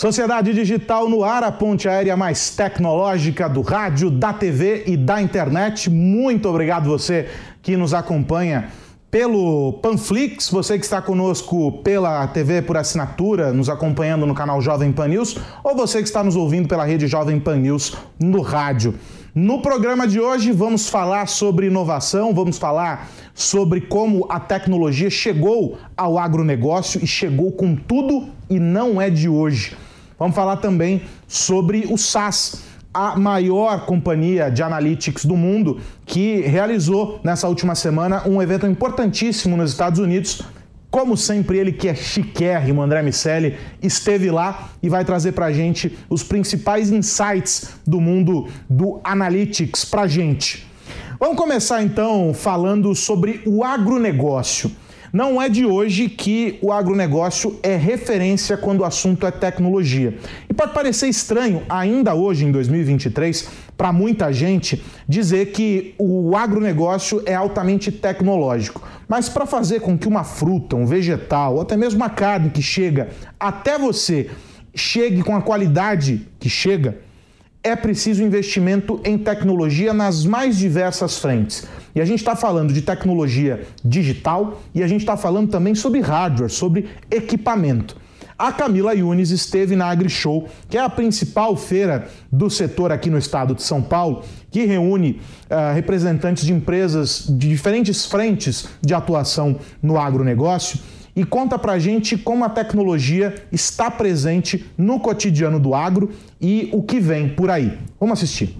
Sociedade Digital no ar, a ponte aérea mais tecnológica do rádio, da TV e da internet. Muito obrigado você que nos acompanha pelo Panflix, você que está conosco pela TV por assinatura, nos acompanhando no canal Jovem Pan News, ou você que está nos ouvindo pela rede Jovem Pan News no rádio. No programa de hoje vamos falar sobre inovação, vamos falar sobre como a tecnologia chegou ao agronegócio e chegou com tudo e não é de hoje. Vamos falar também sobre o SAS, a maior companhia de analytics do mundo, que realizou nessa última semana um evento importantíssimo nos Estados Unidos. Como sempre, ele que é chiquérrimo, André Miceli, esteve lá e vai trazer para a gente os principais insights do mundo do analytics para gente. Vamos começar então falando sobre o agronegócio. Não é de hoje que o agronegócio é referência quando o assunto é tecnologia. E pode parecer estranho, ainda hoje, em 2023, para muita gente, dizer que o agronegócio é altamente tecnológico. Mas para fazer com que uma fruta, um vegetal, ou até mesmo uma carne que chega até você chegue com a qualidade que chega, é preciso investimento em tecnologia nas mais diversas frentes. E a gente está falando de tecnologia digital e a gente está falando também sobre hardware, sobre equipamento. A Camila Yunes esteve na AgriShow, que é a principal feira do setor aqui no estado de São Paulo, que reúne uh, representantes de empresas de diferentes frentes de atuação no agronegócio e conta pra gente como a tecnologia está presente no cotidiano do agro e o que vem por aí. Vamos assistir.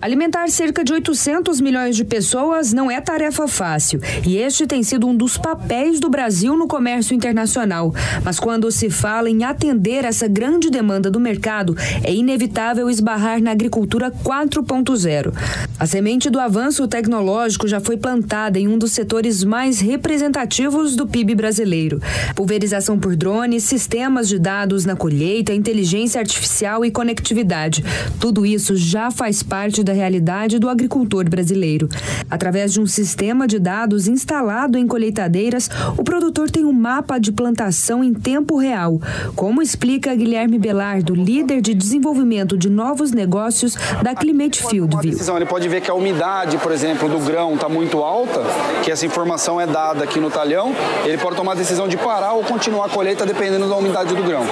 Alimentar cerca de 800 milhões de pessoas não é tarefa fácil e este tem sido um dos papéis do Brasil no comércio internacional. Mas quando se fala em atender essa grande demanda do mercado, é inevitável esbarrar na agricultura 4.0. A semente do avanço tecnológico já foi plantada em um dos setores mais representativos do PIB brasileiro. Pulverização por drones, sistemas de dados na colheita, inteligência artificial e conectividade. Tudo isso já faz parte da realidade do agricultor brasileiro. Através de um sistema de dados instalado em colheitadeiras, o produtor tem um mapa de plantação em tempo real, como explica Guilherme Belardo, líder de desenvolvimento de novos negócios da Climate Field View. Ele pode ver que a umidade, por exemplo, do grão está muito alta, que essa informação é dada aqui no talhão, ele pode tomar a decisão de parar ou continuar a colheita dependendo da umidade do grão.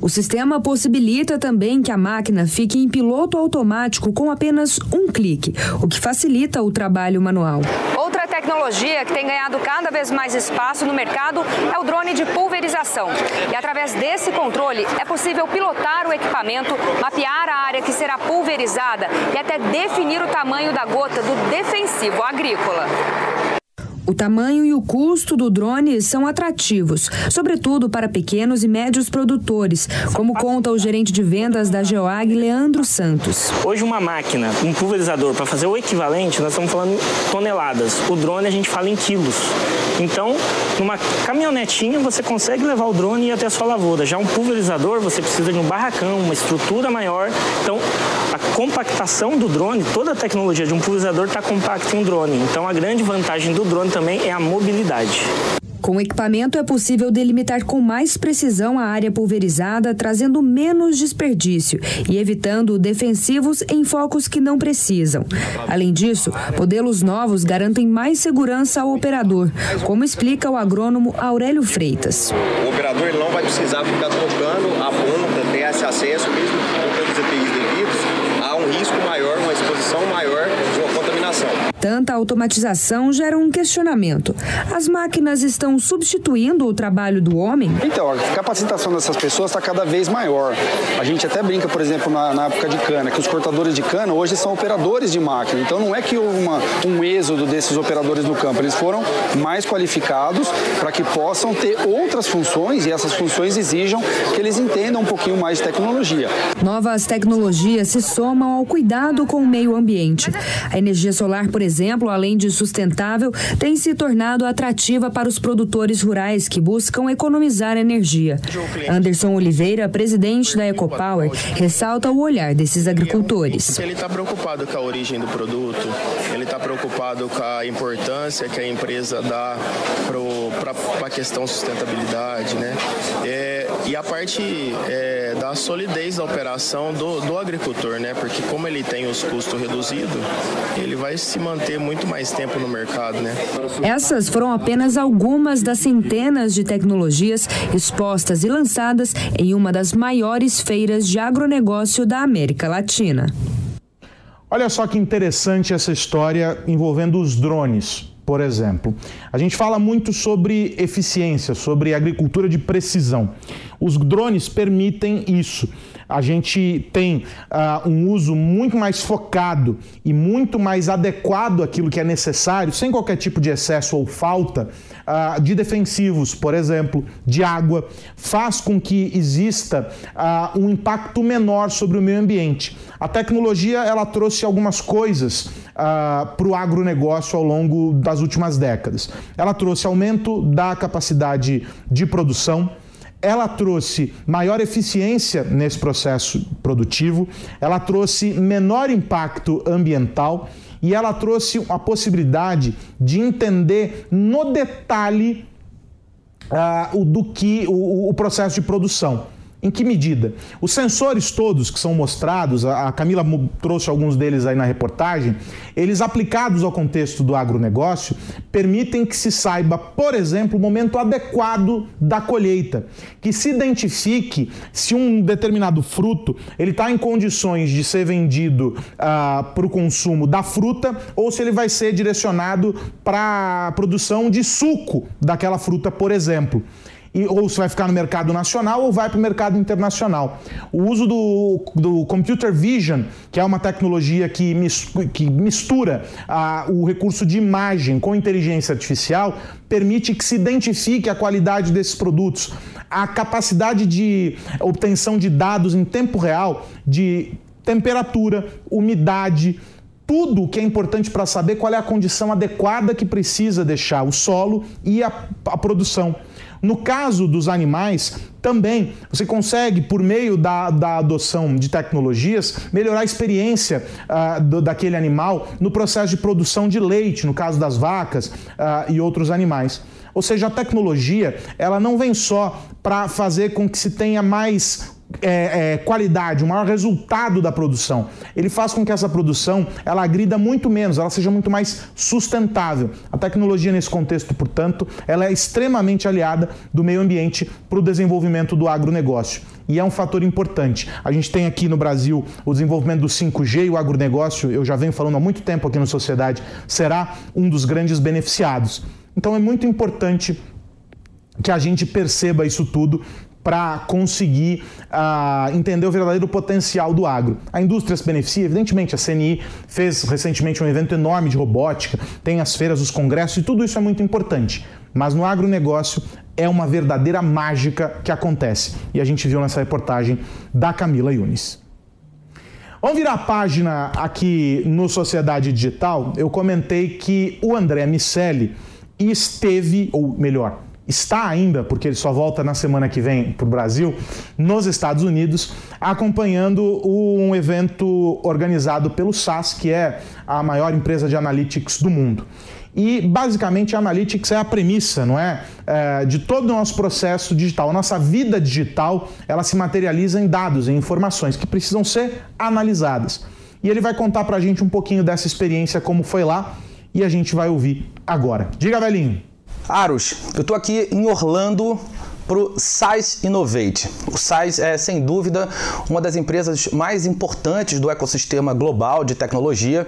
O sistema possibilita também que a máquina fique em piloto automático com apenas um clique, o que facilita o trabalho manual. Outra tecnologia que tem ganhado cada vez mais espaço no mercado é o drone de pulverização. E através desse controle é possível pilotar o equipamento, mapear a área que será pulverizada e até definir o tamanho da gota do defensivo agrícola. O tamanho e o custo do drone são atrativos, sobretudo para pequenos e médios produtores, como conta o gerente de vendas da Geoag, Leandro Santos. Hoje uma máquina, um pulverizador, para fazer o equivalente, nós estamos falando toneladas. O drone a gente fala em quilos. Então, numa caminhonetinha você consegue levar o drone e até a sua lavoura. Já um pulverizador, você precisa de um barracão, uma estrutura maior. Então, compactação do drone, toda a tecnologia de um pulverizador está compacta em um drone. Então, a grande vantagem do drone também é a mobilidade. Com o equipamento é possível delimitar com mais precisão a área pulverizada, trazendo menos desperdício e evitando defensivos em focos que não precisam. Além disso, modelos novos garantem mais segurança ao operador, como explica o agrônomo Aurélio Freitas. O operador não vai precisar ficar tocando a ponta, ter esse acesso mesmo com os EPIs há um risco maior, uma exposição maior de uma contaminação. Tanta automatização gera um questionamento. As máquinas estão substituindo o trabalho do homem? Então, a capacitação dessas pessoas está cada vez maior. A gente até brinca, por exemplo, na, na, época de cana, que os cortadores de cana hoje são operadores de máquina. Então, não é que houve uma, um êxodo desses operadores no campo. Eles foram mais qualificados para que possam ter outras funções e essas funções exijam que eles entendam um pouquinho mais de tecnologia. Novas tecnologias se somam ao cuidado com o meio ambiente. A energia solar, por exemplo, exemplo, além de sustentável, tem se tornado atrativa para os produtores rurais que buscam economizar energia. Anderson Oliveira, presidente da Ecopower, ressalta o olhar desses agricultores. Ele está preocupado com a origem do produto, ele está preocupado com a importância que a empresa dá para a questão sustentabilidade, né? É, e a parte é, da solidez da operação do, do agricultor, né? Porque como ele tem os custos reduzidos, ele vai se manter muito mais tempo no mercado, né? Essas foram apenas algumas das centenas de tecnologias expostas e lançadas em uma das maiores feiras de agronegócio da América Latina. Olha só que interessante essa história envolvendo os drones, por exemplo. A gente fala muito sobre eficiência, sobre agricultura de precisão. Os drones permitem isso a gente tem uh, um uso muito mais focado e muito mais adequado àquilo que é necessário, sem qualquer tipo de excesso ou falta, uh, de defensivos, por exemplo, de água, faz com que exista uh, um impacto menor sobre o meio ambiente. A tecnologia ela trouxe algumas coisas uh, para o agronegócio ao longo das últimas décadas. Ela trouxe aumento da capacidade de produção, ela trouxe maior eficiência nesse processo produtivo, ela trouxe menor impacto ambiental e ela trouxe a possibilidade de entender no detalhe uh, o, do que o, o processo de produção. Em que medida? Os sensores todos que são mostrados, a Camila trouxe alguns deles aí na reportagem, eles aplicados ao contexto do agronegócio, permitem que se saiba, por exemplo, o momento adequado da colheita, que se identifique se um determinado fruto ele está em condições de ser vendido ah, para o consumo da fruta ou se ele vai ser direcionado para a produção de suco daquela fruta, por exemplo e, ou se vai ficar no mercado nacional ou vai para o mercado internacional. O uso do, do computer vision, que é uma tecnologia que, mis, que mistura ah, o recurso de imagem com inteligência artificial, permite que se identifique a qualidade desses produtos, a capacidade de obtenção de dados em tempo real de temperatura, umidade, tudo que é importante para saber qual é a condição adequada que precisa deixar o solo e a, a produção. No caso dos animais, também você consegue, por meio da, da adoção de tecnologias, melhorar a experiência uh, do, daquele animal no processo de produção de leite, no caso das vacas uh, e outros animais. Ou seja, a tecnologia ela não vem só para fazer com que se tenha mais é, é, qualidade, o maior resultado da produção. Ele faz com que essa produção ela agrida muito menos, ela seja muito mais sustentável. A tecnologia nesse contexto, portanto, ela é extremamente aliada do meio ambiente para o desenvolvimento do agronegócio. E é um fator importante. A gente tem aqui no Brasil o desenvolvimento do 5G e o agronegócio, eu já venho falando há muito tempo aqui na sociedade, será um dos grandes beneficiados. Então é muito importante que a gente perceba isso tudo para conseguir uh, entender o verdadeiro potencial do agro. A indústria se beneficia, evidentemente, a CNI fez recentemente um evento enorme de robótica, tem as feiras, os congressos e tudo isso é muito importante. Mas no agronegócio é uma verdadeira mágica que acontece. E a gente viu nessa reportagem da Camila Yunis. Vamos virar a página aqui no Sociedade Digital. Eu comentei que o André Miceli esteve, ou melhor, está ainda, porque ele só volta na semana que vem para o Brasil, nos Estados Unidos, acompanhando um evento organizado pelo SAS, que é a maior empresa de analytics do mundo. E basicamente a Analytics é a premissa, não é? é? de todo o nosso processo digital. A nossa vida digital ela se materializa em dados, em informações que precisam ser analisadas. E ele vai contar para a gente um pouquinho dessa experiência, como foi lá, e a gente vai ouvir agora. Diga, velhinho! Aros, eu estou aqui em Orlando para o Size Innovate. O Size é, sem dúvida, uma das empresas mais importantes do ecossistema global de tecnologia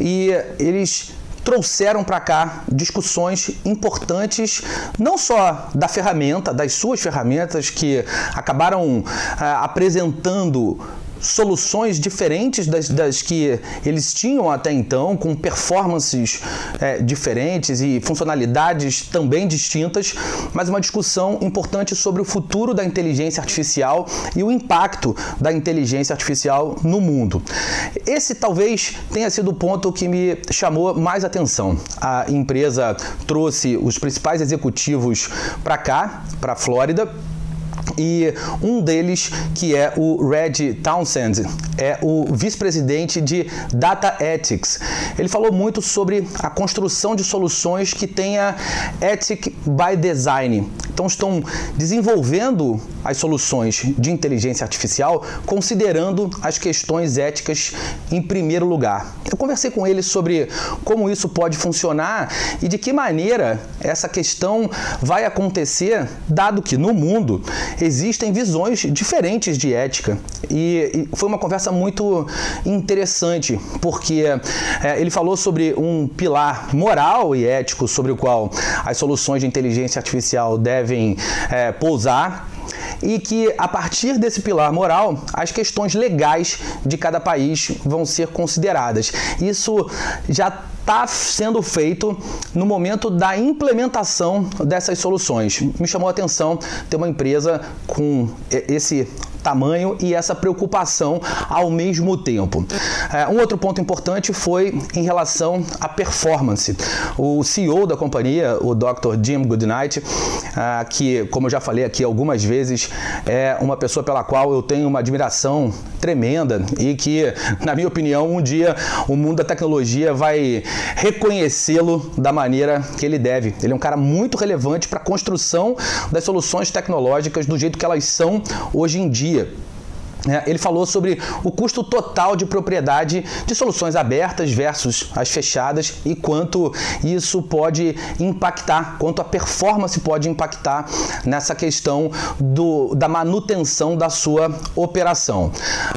e eles trouxeram para cá discussões importantes, não só da ferramenta, das suas ferramentas que acabaram ah, apresentando soluções diferentes das, das, que eles tinham até então, com performances é, diferentes e funcionalidades também distintas, mas uma discussão importante sobre o futuro da inteligência artificial e o impacto da inteligência artificial no mundo. Esse talvez tenha sido o ponto que me chamou mais atenção. A empresa trouxe os principais executivos para cá, para a Flórida, e um deles, que é o Red Townsend, é o vice-presidente de Data Ethics. Ele falou muito sobre a construção de soluções que tenha Ethic by Design. Então estão desenvolvendo as soluções de inteligência artificial considerando as questões éticas em primeiro lugar. Eu conversei com ele sobre como isso pode funcionar e de que maneira essa questão vai acontecer, dado que no mundo existem visões diferentes de ética. E, e foi uma conversa muito interessante, porque é, ele falou sobre um pilar moral e ético sobre o qual as soluções de inteligência artificial devem é, pousar e que a partir desse pilar moral, as questões legais de cada país vão ser consideradas. Isso já está sendo feito no momento da implementação dessas soluções. Me chamou a atenção ter uma empresa com esse tamanho e essa preocupação ao mesmo tempo. É, um outro ponto importante foi em relação à performance. O CEO da companhia, o Dr. Jim Goodnight, ah, que, como eu já falei aqui algumas vezes, é uma pessoa pela qual eu tenho uma admiração tremenda e que, na minha opinião, um dia o mundo da tecnologia vai reconhecê-lo da maneira que ele deve. Ele é um cara muito relevante para a construção das soluções tecnológicas do jeito que elas são hoje em dia dia. É, ele falou sobre o custo total de propriedade de soluções abertas versus as fechadas e quanto isso pode impactar, quanto a performance pode impactar nessa questão do, da manutenção da sua operação.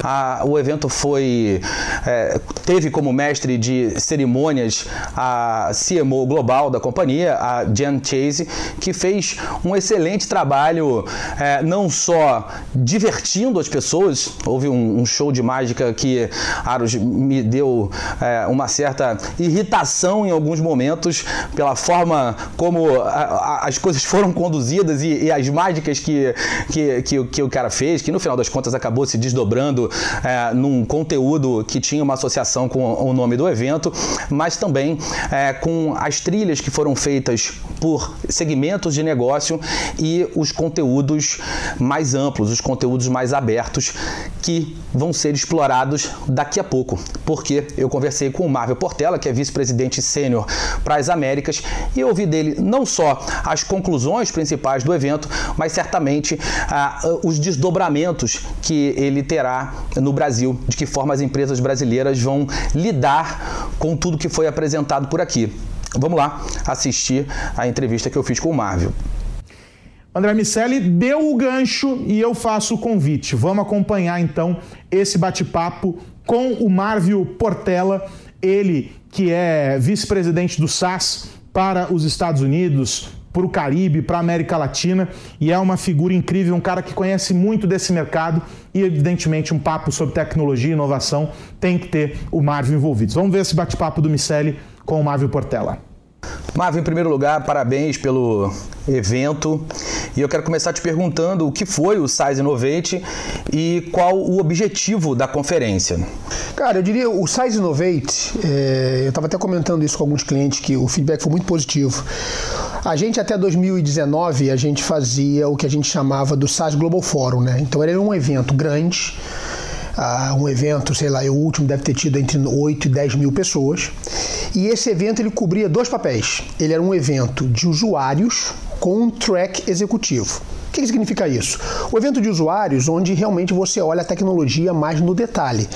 A, o evento foi é, teve como mestre de cerimônias a CMO global da companhia, a Jen Chase, que fez um excelente trabalho é, não só divertindo as pessoas Houve um, um show de mágica que Aros me deu é, uma certa irritação em alguns momentos pela forma como a, a, as coisas foram conduzidas e, e as mágicas que, que, que, que, o cara fez, que no final das contas acabou se desdobrando é, num conteúdo que tinha uma associação com o nome do evento, mas também é, com as trilhas que foram feitas por segmentos de negócio e os conteúdos mais amplos, os conteúdos mais abertos que vão ser explorados daqui a pouco, porque eu conversei com o Marvel Portela, que é vice-presidente sênior para as Américas, e ouvi dele não só as conclusões principais do evento, mas certamente ah, os desdobramentos que ele terá no Brasil, de que forma as empresas brasileiras vão lidar com tudo que foi apresentado por aqui. Vamos lá assistir a entrevista que eu fiz com o Marvel. André Miceli deu o gancho e eu faço o convite. Vamos acompanhar então esse bate-papo com o Marvio Portela, ele que é vice-presidente do SAS para os Estados Unidos, para o Caribe, para a América Latina e é uma figura incrível, um cara que conhece muito desse mercado e, evidentemente, um papo sobre tecnologia e inovação tem que ter o Marvio envolvido. Vamos ver esse bate-papo do Miceli com o Marvio Portela. Marvio, em primeiro lugar, parabéns pelo evento. E eu quero começar te perguntando o que foi o Size Innovate e qual o objetivo da conferência. Cara, eu diria o Size Innovate, é, eu estava até comentando isso com alguns clientes que o feedback foi muito positivo. A gente até 2019 a gente fazia o que a gente chamava do SAS Global Forum, né? Então era um evento grande, uh, um evento, sei lá, o último deve ter tido entre 8 e 10 mil pessoas. E esse evento ele cobria dois papéis. Ele era um evento de usuários com um track executivo. O que, que significa isso? O evento de usuários, onde realmente você olha a tecnologia mais no detalhe,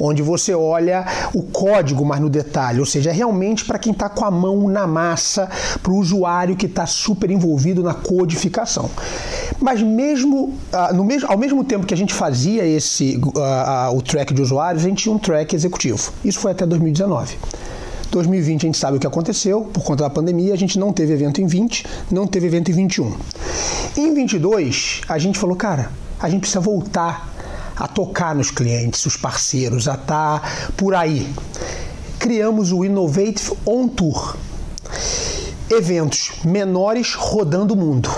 onde você olha o código mais no detalhe, ou seja, é realmente para quem está com a mão na massa, para o usuário que está super envolvido na codificação. Mas mesmo, uh, no mesmo, ao mesmo tempo que a gente fazia esse uh, uh, o track de usuários, a gente tinha um track executivo. Isso foi até 2019. 2020 a gente sabe o que aconteceu, por conta da pandemia, a gente não teve evento em 20, não teve evento em 21. Em 22, a gente falou, cara, a gente precisa voltar a tocar nos clientes, os parceiros, a estar tá por aí. Criamos o Innovative On Tour. Eventos menores rodando o mundo.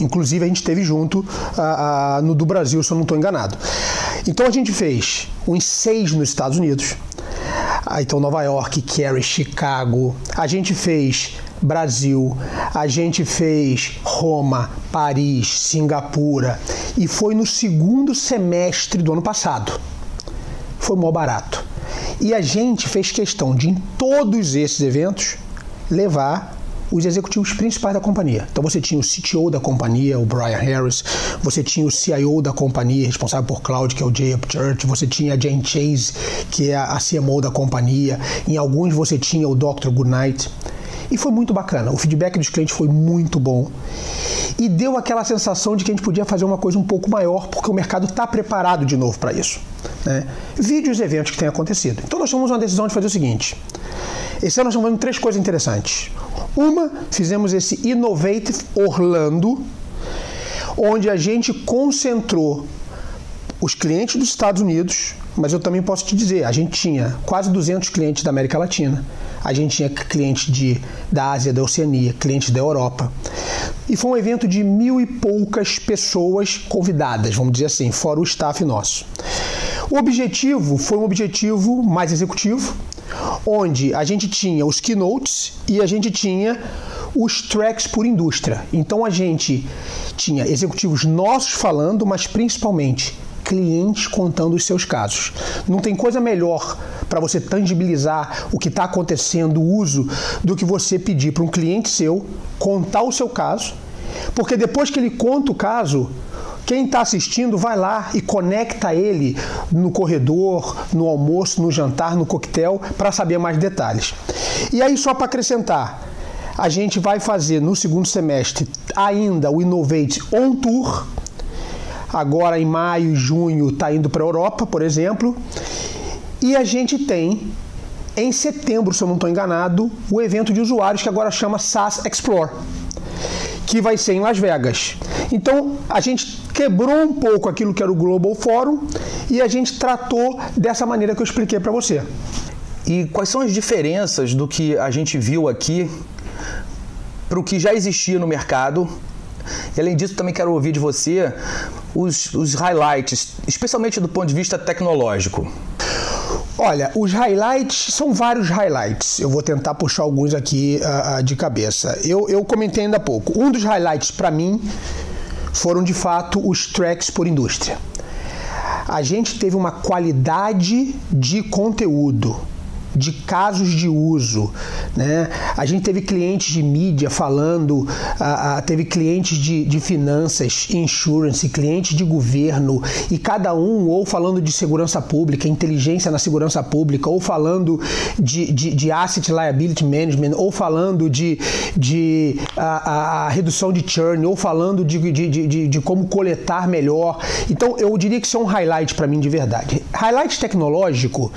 Inclusive a gente teve junto uh, uh, no do Brasil, se eu não estou enganado. Então a gente fez uns seis nos Estados Unidos. Uh, então Nova York, Cary, Chicago. A gente fez Brasil, a gente fez Roma, Paris, Singapura e foi no segundo semestre do ano passado. Foi mó barato. E a gente fez questão de, em todos esses eventos, levar os executivos principais da companhia. Então você tinha o CTO da companhia, o Brian Harris, você tinha o CIO da companhia, responsável por cloud, que é o Jay Upchurch, você tinha a Jane Chase, que é a CMO da companhia, em alguns você tinha o Dr. Goodnight. E foi muito bacana. O feedback dos clientes foi muito bom. E deu aquela sensação de que a gente podia fazer uma coisa um pouco maior, porque o mercado está preparado de novo para isso. Né? Vide os eventos que têm acontecido. Então nós tomamos uma decisão de fazer o seguinte. Esse ano nós estamos fazendo três coisas interessantes. Uma, fizemos esse Innovative Orlando, onde a gente concentrou os clientes dos Estados Unidos, mas eu também posso te dizer, a gente tinha quase 200 clientes da América Latina, a gente tinha clientes de, da Ásia, da Oceania, clientes da Europa. E foi um evento de mil e poucas pessoas convidadas, vamos dizer assim, fora o staff nosso. O objetivo foi um objetivo mais executivo, onde a gente tinha os keynotes e a gente tinha os tracks por indústria. Então a gente tinha executivos nossos falando, mas principalmente clientes contando os seus casos. Não tem coisa melhor para você tangibilizar o que está acontecendo, o uso, do que você pedir para um cliente seu contar o seu caso, porque depois que ele conta o caso, quem está assistindo vai lá e conecta ele no corredor, no almoço, no jantar, no coquetel, para saber mais detalhes. E aí, só para acrescentar, a gente vai fazer no segundo semestre ainda o Innovate On Tour, agora em maio e junho está indo para a Europa, por exemplo. E a gente tem em setembro, se eu não estou enganado, o evento de usuários que agora chama SaaS Explore, que vai ser em Las Vegas. Então a gente quebrou um pouco aquilo que era o Global Forum e a gente tratou dessa maneira que eu expliquei para você. E quais são as diferenças do que a gente viu aqui para o que já existia no mercado e além disso, também quero ouvir de você os, os highlights, especialmente do ponto de vista tecnológico. Olha, os highlights são vários highlights. Eu vou tentar puxar alguns aqui uh, de cabeça. Eu, eu comentei ainda há pouco. Um dos highlights para mim foram de fato os tracks por indústria. A gente teve uma qualidade de conteúdo de casos de uso. Né? A gente teve clientes de mídia falando, teve clientes de, de finanças, insurance, clientes de governo, e cada um ou falando de segurança pública, inteligência na segurança pública, ou falando de, de, de asset liability management, ou falando de, de a, a redução de churn, ou falando de, de, de, de como coletar melhor. Então eu diria que isso é um highlight para mim de verdade. Highlight tecnológico,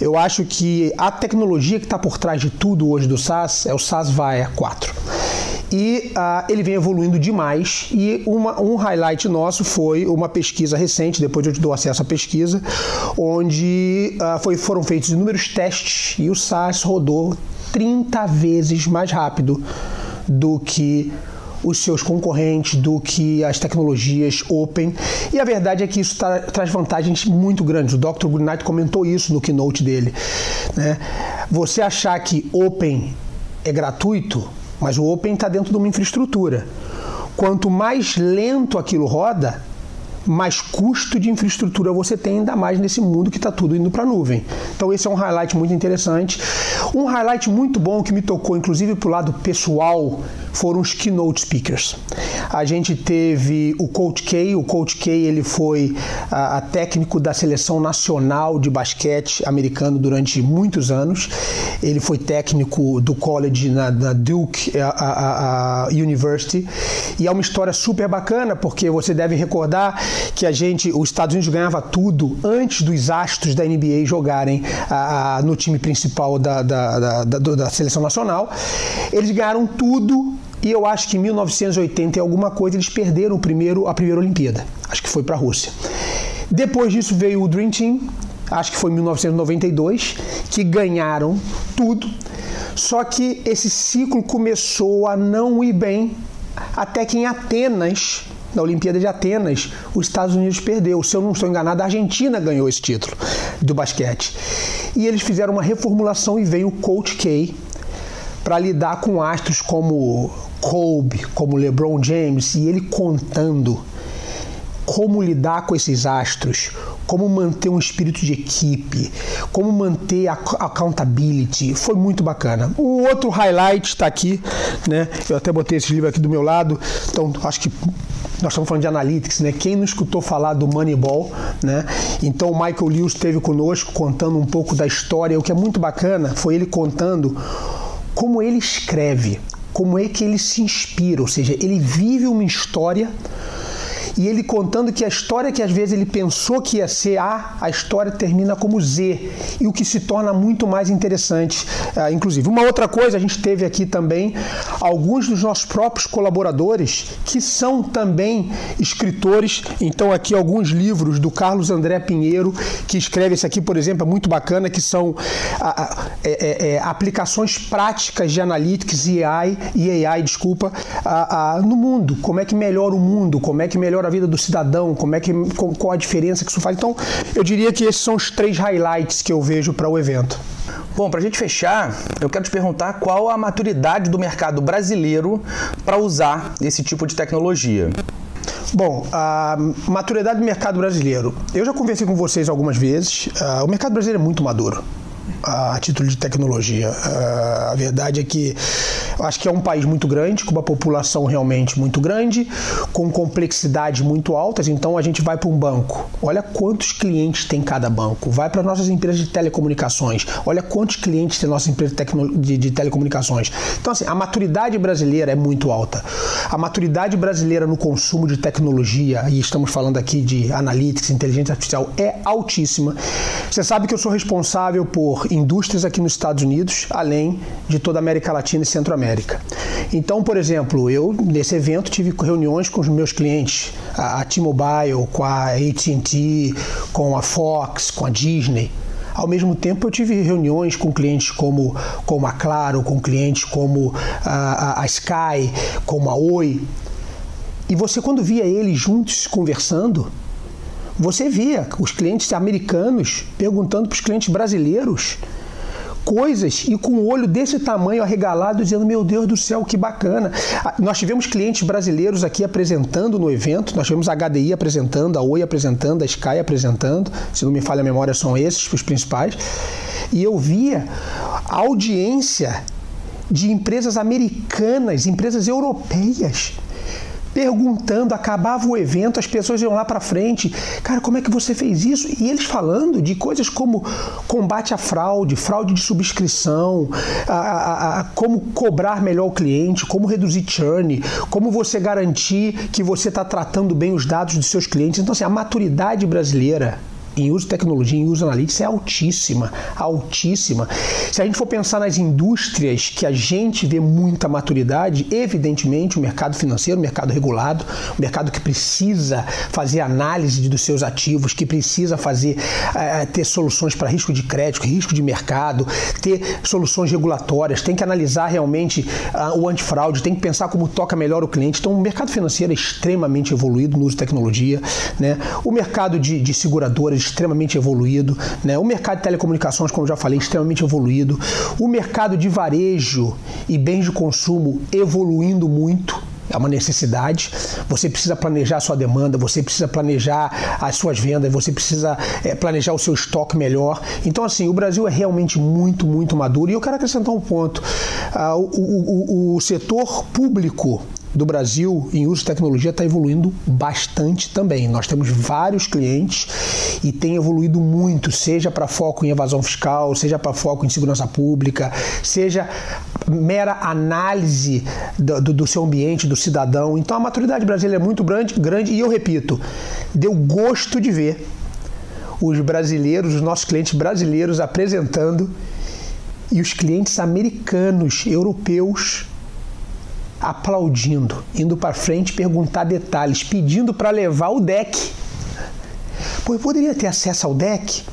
eu acho que a tecnologia que está por trás de tudo hoje do SaaS é o SaaS VAE 4. E uh, ele vem evoluindo demais. E uma, um highlight nosso foi uma pesquisa recente, depois eu te dou acesso à pesquisa, onde uh, foi, foram feitos inúmeros testes e o SaaS rodou 30 vezes mais rápido do que os seus concorrentes, do que as tecnologias open. E a verdade é que isso tra traz vantagens muito grandes. O Dr. Goodnight comentou isso no keynote dele. Né? Você achar que open é gratuito, mas o open está dentro de uma infraestrutura. Quanto mais lento aquilo roda, mais custo de infraestrutura você tem, ainda mais nesse mundo que está tudo indo para a nuvem. Então esse é um highlight muito interessante. Um highlight muito bom que me tocou, inclusive para o lado pessoal, foram os keynote speakers. A gente teve o Coach K, o Coach K ele foi a, a técnico da seleção nacional de basquete americano durante muitos anos. Ele foi técnico do college na, na Duke a, a, a University e é uma história super bacana porque você deve recordar que a gente, os Estados Unidos ganhava tudo antes dos astros da NBA jogarem no time principal da, da, da, da, seleção nacional. Eles ganharam tudo e eu acho que em 1980 e alguma coisa eles perderam o primeiro, a primeira Olimpíada. Acho que foi para a Rússia. Depois disso veio o Dream Team, acho que foi em 1992, que ganharam tudo. Só que esse ciclo começou a não ir bem, até que em Atenas, na Olimpíada de Atenas, os Estados Unidos perdeu. Se eu não estou enganado, a Argentina ganhou esse título do basquete. E eles fizeram uma reformulação e veio o Coach K para lidar com astros como Kobe, como LeBron James, e ele contando como lidar com esses astros, como manter um espírito de equipe, como manter a accountability. Foi muito bacana. Um outro highlight está aqui, né? Eu até botei esse livro aqui do meu lado, então acho que nós estamos falando de analytics, né? Quem não escutou falar do Moneyball, né? Então o Michael Lewis esteve conosco contando um pouco da história. O que é muito bacana foi ele contando como ele escreve, como é que ele se inspira, ou seja, ele vive uma história e ele contando que a história que às vezes ele pensou que ia ser A, a história termina como Z, e o que se torna muito mais interessante. Uh, inclusive, uma outra coisa, a gente teve aqui também alguns dos nossos próprios colaboradores que são também escritores. Então, aqui alguns livros do Carlos André Pinheiro, que escreve esse aqui, por exemplo, é muito bacana, que são é, é, é, aplicações práticas de analytics e AI, e AI desculpa, no mundo. Como é que melhora o mundo, como é que melhora melhora a vida do cidadão, como é que, qual a diferença que isso faz. Então, eu diria que esses são os três highlights que eu vejo para o evento. Bom, para a gente fechar, eu quero te perguntar qual a maturidade do mercado brasileiro para usar esse tipo de tecnologia. Bom, a maturidade do mercado brasileiro. Eu já conversei com vocês algumas vezes. Uh, o mercado brasileiro é muito maduro a título de tecnologia. Uh, a verdade é que eu acho que é um país muito grande, com uma população realmente muito grande, com complexidades muito altas. Então a gente vai para um banco, olha quantos clientes tem cada banco. Vai para nossas empresas de telecomunicações, olha quantos clientes tem nossa empresa de, de telecomunicações. Então, assim, a maturidade brasileira é muito alta. A maturidade brasileira no consumo de tecnologia, e estamos falando aqui de analytics, inteligência artificial, é altíssima. Você sabe que eu sou responsável por indústrias aqui nos Estados Unidos, além de toda a América Latina e Centro-América. Então, por exemplo, eu nesse evento tive reuniões com os meus clientes, a T-Mobile, com a AT&T, com a Fox, com a Disney. Ao mesmo tempo, eu tive reuniões com clientes como, como a Claro, com clientes como a, a Sky, como a Oi. E você, quando via eles juntos conversando, você via os clientes americanos perguntando para os clientes brasileiros coisas e com o olho desse tamanho arregalado, dizendo: Meu Deus do céu, que bacana. Ah, nós tivemos clientes brasileiros aqui apresentando no evento, nós tivemos a HDI apresentando, a Oi apresentando, a Sky apresentando, se não me falha a memória, são esses os principais. E eu via a audiência de empresas americanas, empresas europeias perguntando, acabava o evento, as pessoas iam lá para frente, cara, como é que você fez isso? E eles falando de coisas como combate à fraude, fraude de subscrição, a, a, a, como cobrar melhor o cliente, como reduzir churn, como você garantir que você está tratando bem os dados dos seus clientes. Então, assim, a maturidade brasileira em uso de tecnologia, em uso analítico, é altíssima, altíssima. Se a gente for pensar nas indústrias que a gente vê muita maturidade, evidentemente o mercado financeiro, o mercado regulado, o mercado que precisa fazer análise dos seus ativos, que precisa fazer uh, ter soluções para risco de crédito, risco de mercado, ter soluções regulatórias, tem que analisar realmente uh, o antifraude, tem que pensar como toca melhor o cliente. Então, o mercado financeiro é extremamente evoluído no uso de tecnologia, né? O mercado de, de seguradoras extremamente evoluído, né? o mercado de telecomunicações, como já falei, extremamente evoluído, o mercado de varejo e bens de consumo evoluindo muito, é uma necessidade. Você precisa planejar a sua demanda, você precisa planejar as suas vendas, você precisa é, planejar o seu estoque melhor. Então, assim, o Brasil é realmente muito, muito maduro. E eu quero acrescentar um ponto: ah, o, o, o, o setor público do Brasil em uso de tecnologia está evoluindo bastante também. Nós temos vários clientes e tem evoluído muito, seja para foco em evasão fiscal, seja para foco em segurança pública, seja mera análise do, do, do, seu ambiente, do cidadão. Então a maturidade brasileira é muito grande, grande e eu repito, deu gosto de ver os brasileiros, os nossos clientes brasileiros apresentando e os clientes americanos, europeus aplaudindo, indo para frente perguntar detalhes, pedindo para levar o deck. Pô, eu poderia ter acesso ao deck?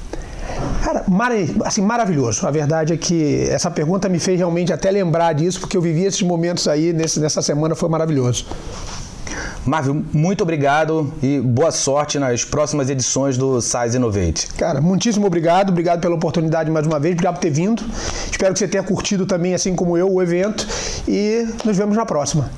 Cara, mar, assim, maravilhoso. A verdade é que essa pergunta me fez realmente até lembrar disso, porque eu vivi esses momentos aí nesse, nessa semana, foi maravilhoso. Marvel, muito obrigado e boa sorte nas próximas edições do Size Innovate. Cara, muitíssimo obrigado, obrigado pela oportunidade mais uma vez, obrigado por ter vindo. Espero que você tenha curtido também, assim como eu, o evento e nos vemos na próxima.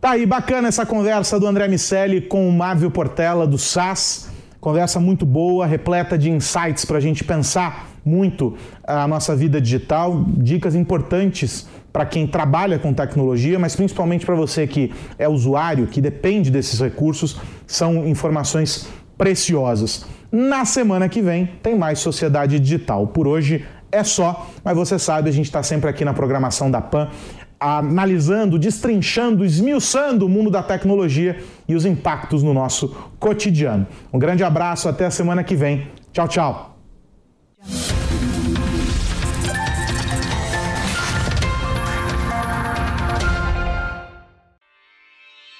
Tá aí, bacana essa conversa do André Miceli com o Marvel Portela do SAS. Conversa muito boa, repleta de insights para a gente pensar muito a nossa vida digital, dicas importantes para quem trabalha com tecnologia, mas principalmente para você que é usuário, que depende desses recursos, são informações preciosas. Na semana que vem tem mais Sociedade Digital. Por hoje é só, mas você sabe, a gente está sempre aqui na programação da PAN, analisando, destrinchando, esmiuçando o mundo da tecnologia e os impactos no nosso cotidiano. Um grande abraço, até a semana que vem. Tchau, tchau.